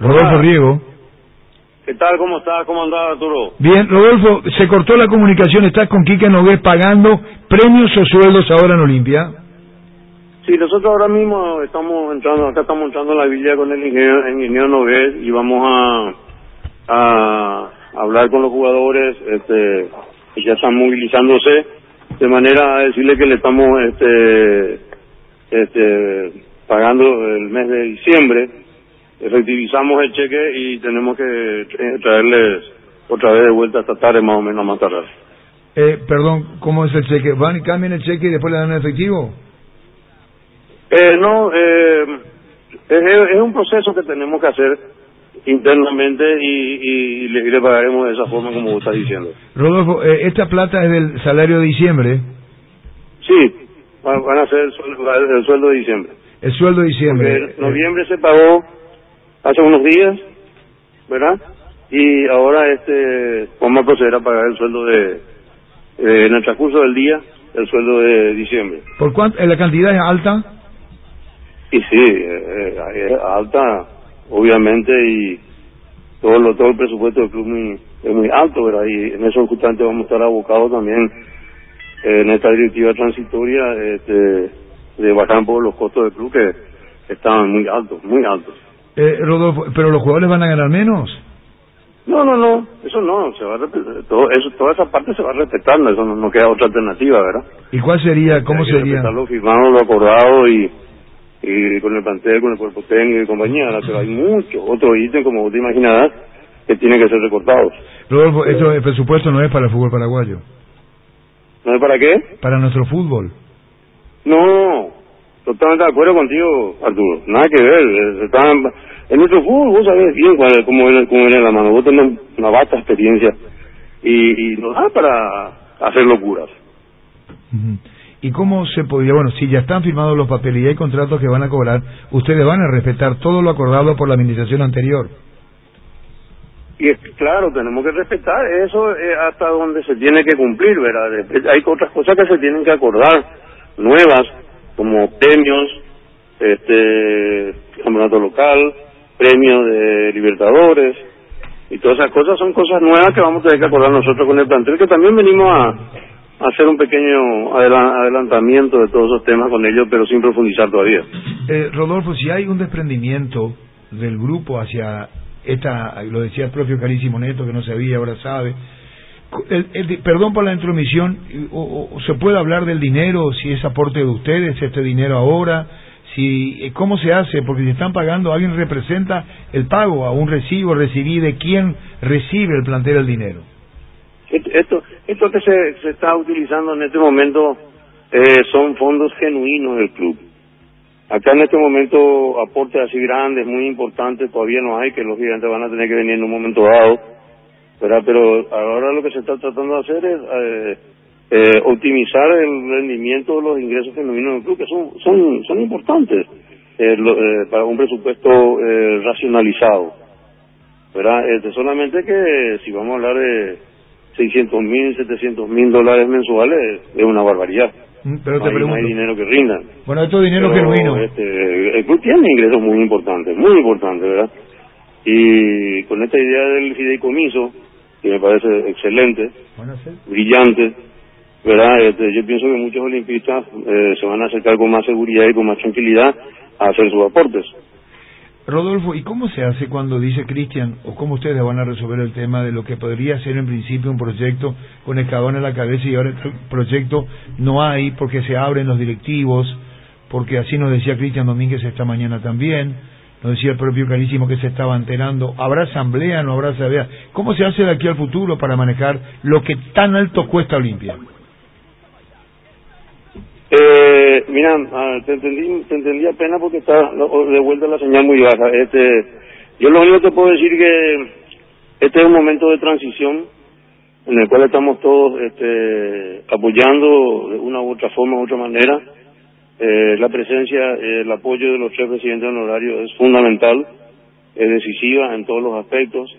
Rodolfo Riego. ¿Qué tal? ¿Cómo estás? ¿Cómo andás, Arturo? Bien, Rodolfo, se cortó la comunicación, estás con Quique Nogués pagando premios o sueldos ahora en Olimpia. Sí, nosotros ahora mismo estamos entrando, acá estamos entrando en la villa con el ingeniero, ingeniero Nogués y vamos a, a hablar con los jugadores, este, que ya están movilizándose, de manera a decirle que le estamos, este, este, pagando el mes de diciembre, reactivizamos el cheque y tenemos que traerles otra vez de vuelta esta tarde más o menos más tardar. Eh, perdón, ¿cómo es el cheque? ¿Van y cambian el cheque y después le dan el efectivo? Eh, no, eh, es, es un proceso que tenemos que hacer internamente y, y, le, y le pagaremos de esa forma como vos estás diciendo. Rodolfo, eh, ¿esta plata es del salario de diciembre? Sí, van, van a ser el sueldo, el sueldo de diciembre. El sueldo de diciembre. Porque en noviembre se pagó hace unos días, ¿verdad? Y ahora este vamos a proceder a pagar el sueldo de, eh, en el transcurso del día, el sueldo de diciembre. ¿Por cuánto? ¿La cantidad es alta? Y sí, eh, eh, es alta, obviamente, y todo lo todo el presupuesto del club muy, es muy alto, ¿verdad? Y en eso justamente vamos a estar abocados también eh, en esta directiva transitoria este, de bajar un poco los costos del club que estaban muy altos, muy altos. Eh, Rodolfo, ¿pero los jugadores van a ganar menos? No, no, no, eso no, se va a todo eso, toda esa parte se va respetando, eso no, no queda otra alternativa, ¿verdad? ¿Y cuál sería, cómo Hay que sería? lo firmado, lo acordado y, y con el plantel, con el cuerpo técnico y compañía, ¿verdad? pero hay muchos otros ítems, como vos te imaginarás, que tienen que ser recortados. Rodolfo, esto el presupuesto no es para el fútbol paraguayo, ¿No es para qué? para nuestro fútbol. No, totalmente de acuerdo contigo, Arturo, nada que ver, están, en nuestro fútbol vos sabés bien cuál, cómo, viene, cómo viene la mano, vos tenés una vasta experiencia y, y nos da para hacer locuras. ¿Y cómo se podría, bueno, si ya están firmados los papeles y hay contratos que van a cobrar, ustedes van a respetar todo lo acordado por la administración anterior? Y es, claro, tenemos que respetar eso eh, hasta donde se tiene que cumplir, ¿verdad? Hay otras cosas que se tienen que acordar, nuevas, como premios, este, campeonato local, premio de Libertadores, y todas esas cosas son cosas nuevas que vamos a tener que acordar nosotros con el plantel, que también venimos a, hacer un pequeño adela- adelantamiento de todos esos temas con ellos, pero sin profundizar todavía. Eh, Rodolfo, si hay un desprendimiento del grupo hacia esta, lo decía el propio Carísimo Neto, que no sabía, ahora sabe, el- el- perdón por la intromisión, o, se puede hablar del dinero, si es aporte de ustedes, este dinero ahora, si eh, cómo se hace, porque si están pagando, alguien representa el pago a un recibo, recibí de quién recibe el plantel el dinero. Esto, esto, esto que se, se está utilizando en este momento eh, son fondos genuinos del club. Acá en este momento aportes así grandes, muy importantes, todavía no hay, que los gigantes van a tener que venir en un momento dado, ¿verdad? Pero ahora lo que se está tratando de hacer es eh, eh, optimizar el rendimiento de los ingresos genuinos del club, que son, son, son importantes eh, lo- eh, para un presupuesto eh, racionalizado. ¿verdad? Este, solamente que si vamos a hablar de 600 mil, 700 mil dólares mensuales, es una barbaridad. Mm, Pero no, te hay, no hay pregunto, dinero que rinda. bueno, esto es dinero Pero, genuino. Este, el club tiene ingresos muy importantes, muy importantes, ¿verdad? Y con esta idea del fideicomiso, que me parece excelente, brillante, ¿verdad? Este, yo pienso que muchos olimpistas eh, se van a acercar con más seguridad y con más tranquilidad a hacer sus aportes. Rodolfo, ¿y cómo se hace cuando dice Cristian, o cómo ustedes van a resolver el tema de lo que podría ser en principio un proyecto con el cabón en la cabeza y ahora el proyecto no hay porque se abren los directivos, porque así nos decía Cristian Domínguez esta mañana también, nos decía el propio Carísimo que se estaba enterando, ¿habrá asamblea, no habrá asamblea? ¿Cómo se hace de aquí al futuro para manejar lo que tan alto cuesta Olimpia? Eh, mira, ah, te entendí, te entendí apenas porque está de vuelta la señal muy baja. Este, yo lo único que puedo decir que este es un momento de transición en el cual estamos todos este, apoyando de una u otra forma, u otra manera. Eh, la presencia, el apoyo de los tres presidentes honorarios es fundamental, es decisiva en todos los aspectos,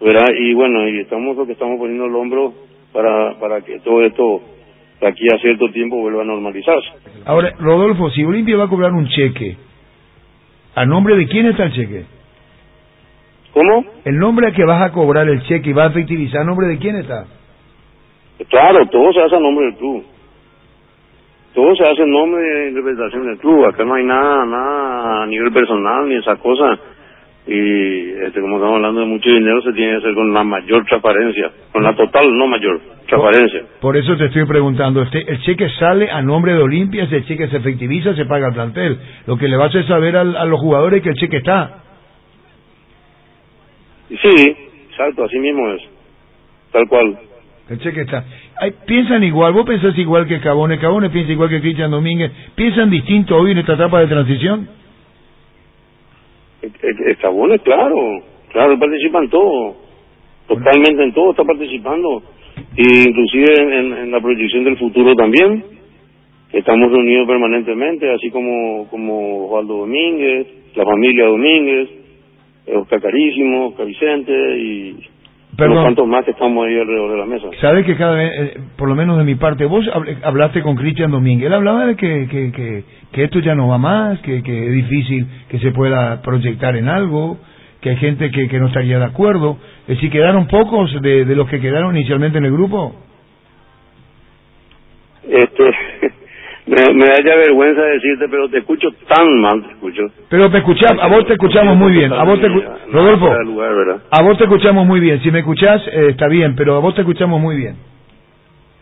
¿verdad? Y bueno, y estamos lo que estamos poniendo el hombro para, para que todo esto de aquí a cierto tiempo vuelva a normalizarse. Ahora, Rodolfo, si Olimpia va a cobrar un cheque, ¿a nombre de quién está el cheque? ¿Cómo? El nombre a que vas a cobrar el cheque y vas a efectivizar, ¿nombre de quién está? Claro, todo se hace a nombre del club. Todo se hace en nombre de interpretación del club. Acá no hay nada, nada a nivel personal ni esas cosas. Y este, como estamos hablando de mucho dinero, se tiene que hacer con la mayor transparencia. Con la total, no mayor, transparencia. Por eso te estoy preguntando, este, el cheque sale a nombre de Olimpia, ese cheque se efectiviza, se paga al plantel. Lo que le va a hacer saber a los jugadores es que el cheque está. Sí, exacto, así mismo es. Tal cual. El cheque está. piensan igual, vos pensás igual que Cabone, Cabone piensa igual que Cristian Domínguez, ¿piensan distinto hoy en esta etapa de transición? Cabone, claro, claro, participa en todo, totalmente en todo está participando, e inclusive en, en, la proyección del futuro también, estamos reunidos permanentemente, así como, como Osvaldo Domínguez, la familia Domínguez, Oscar Carísimo, Oscar Vicente y Perdón. cuantos más estamos ahí alrededor de la mesa. Sabes que cada vez, eh, por lo menos de mi parte, vos hablaste con Cristian Domínguez, él hablaba de que, que, que, que, esto ya no va más, que, que es difícil que se pueda proyectar en algo, que hay gente que, que no estaría de acuerdo. Es decir, ¿quedaron pocos de, de los que quedaron inicialmente en el grupo? Este, me, me da ya vergüenza decirte, pero te escucho tan mal, te escucho. Pero te escuchamos, a vos te escuchamos muy bien. A vos te, Rodolfo, a vos te escuchamos muy bien. Si me escuchás, eh, está bien, pero a vos te escuchamos muy bien.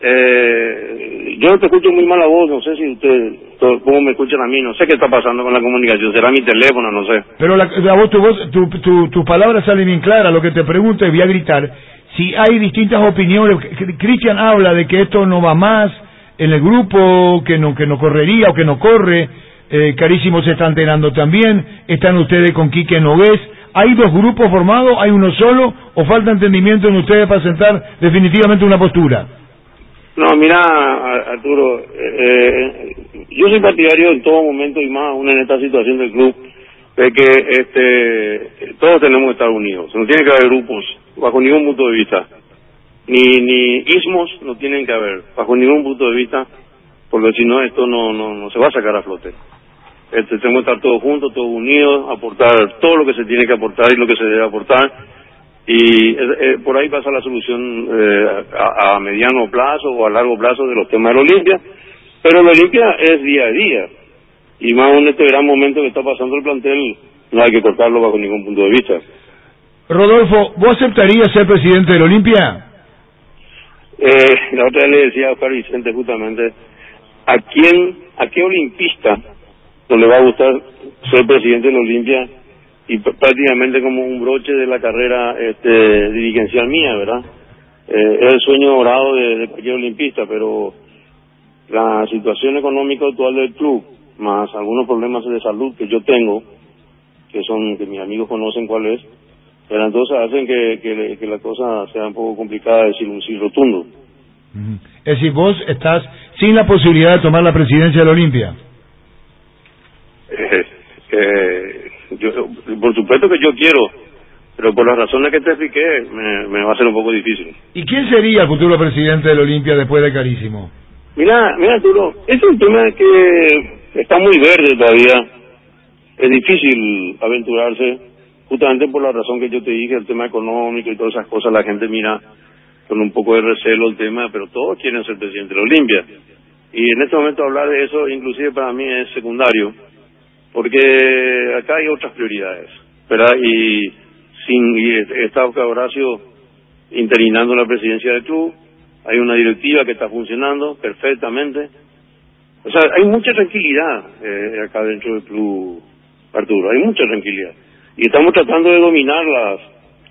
Eh, yo te escucho muy mal a vos, no sé si usted, cómo me escuchan a mí, no sé qué está pasando con la comunicación, será mi teléfono, no sé. Pero la, a vos, tu, voz, tu, tu, tu palabra sale bien clara, lo que te pregunto y voy a gritar, si hay distintas opiniones, Cristian habla de que esto no va más, en el grupo que no, que no correría o que no corre. Eh, Carísimo se está enterando también. Están ustedes con Quique Nogués. ¿Hay dos grupos formados? ¿Hay uno solo? ¿O falta entendimiento en ustedes para sentar definitivamente una postura? No, mira, Arturo, eh, yo soy partidario en todo momento y más aún en esta situación del club de que este, todos tenemos que estar unidos. No tiene que haber grupos bajo ningún punto de vista ni, ni ismos no tienen que haber, bajo ningún punto de vista, porque si no esto no, no, no se va a sacar a flote. Este, tenemos que estar todos juntos, todos unidos, aportar todo lo que se tiene que aportar y lo que se debe aportar. Y eh, eh, por ahí pasa la solución eh, a, a, mediano plazo o a largo plazo de los temas de la Olimpia. Pero la Olimpia es día a día. Y más en este gran momento que está pasando el plantel, no hay que cortarlo bajo ningún punto de vista. Rodolfo, ¿vos aceptarías ser presidente de la Olimpia? Eh, la otra vez le decía a Oscar Vicente justamente, ¿a quién, a qué olimpista no le va a gustar ser presidente de la Olimpia y prácticamente como un broche de la carrera este, dirigencial mía, ¿verdad? Eh, es el sueño dorado de, de cualquier olimpista, pero la situación económica actual del club, más algunos problemas de salud que yo tengo, que son que mis amigos conocen cuál es, pero entonces hacen que, que, la cosa sea un poco complicada decir un sí rotundo. Es decir, vos estás sin la posibilidad de tomar la presidencia de la Olimpia. Eh, eh, yo, por supuesto que yo quiero, pero por las razones que te expliqué me, me va a ser un poco difícil. ¿Y quién sería el futuro presidente de la Olimpia después de Carísimo? Mira, mira Arturo, es un tema que está muy verde todavía. Es difícil aventurarse justamente por la razón que yo te dije, el tema económico y todas esas cosas, la gente mira con un poco de recelo el tema, pero todos quieren ser presidente de la Olimpia. Y en este momento hablar de eso, inclusive para mí es secundario, porque acá hay otras prioridades, ¿verdad? Y sin y está Horacio interinando la presidencia del club, hay una directiva que está funcionando perfectamente. O sea, hay mucha tranquilidad eh, acá dentro del club, Arturo, hay mucha tranquilidad y estamos tratando de dominar las,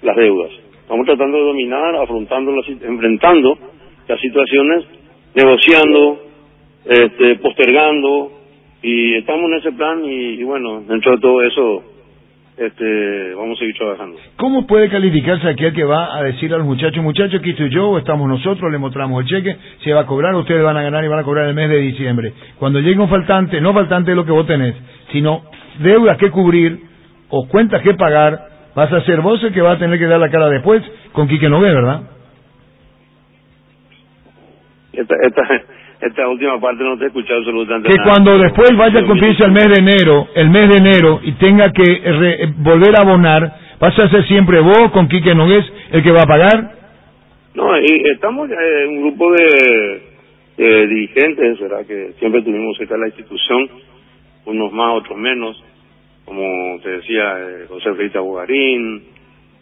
las deudas. Estamos tratando de dominar, afrontando, las, enfrentando las situaciones, negociando, este, postergando, y estamos en ese plan y, bueno, dentro de todo eso este, vamos a seguir trabajando. ¿Cómo puede calificarse aquel que va a decir a los muchachos, muchachos, aquí estoy yo, estamos nosotros, le mostramos el cheque, se va a cobrar, ustedes van a ganar y van a cobrar el mes de diciembre? Cuando llegue un faltante, no faltante lo que vos tenés, sino deudas que cubrir, o cuentas que pagar, vas a ser vos el que va a tener que dar la cara después con Quique ve, ¿verdad? Esta, esta, esta última parte no te he escuchado absolutamente Que cuando después vaya a cumplirse el mes de enero, el mes de enero, y tenga que volver a abonar, ¿Vas a ser siempre vos con Quique Nogués el que va a pagar? No, y estamos eh, un grupo de, de dirigentes, ¿verdad? Que siempre tuvimos cerca de la institución, unos más, otros menos, como te decía, eh, José Frita Bugarín,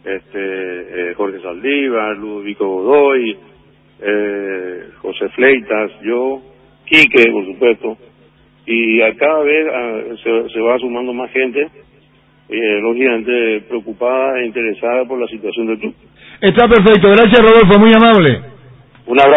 este, eh, Jorge Saldívar, Ludovico Godoy, eh, José Fleitas, yo, Quique, por supuesto, y a cada vez ah, se, se, va sumando más gente, eh, lógicamente preocupada e interesada por la situación del club. Está perfecto, gracias Rodolfo, muy amable. Un abrazo.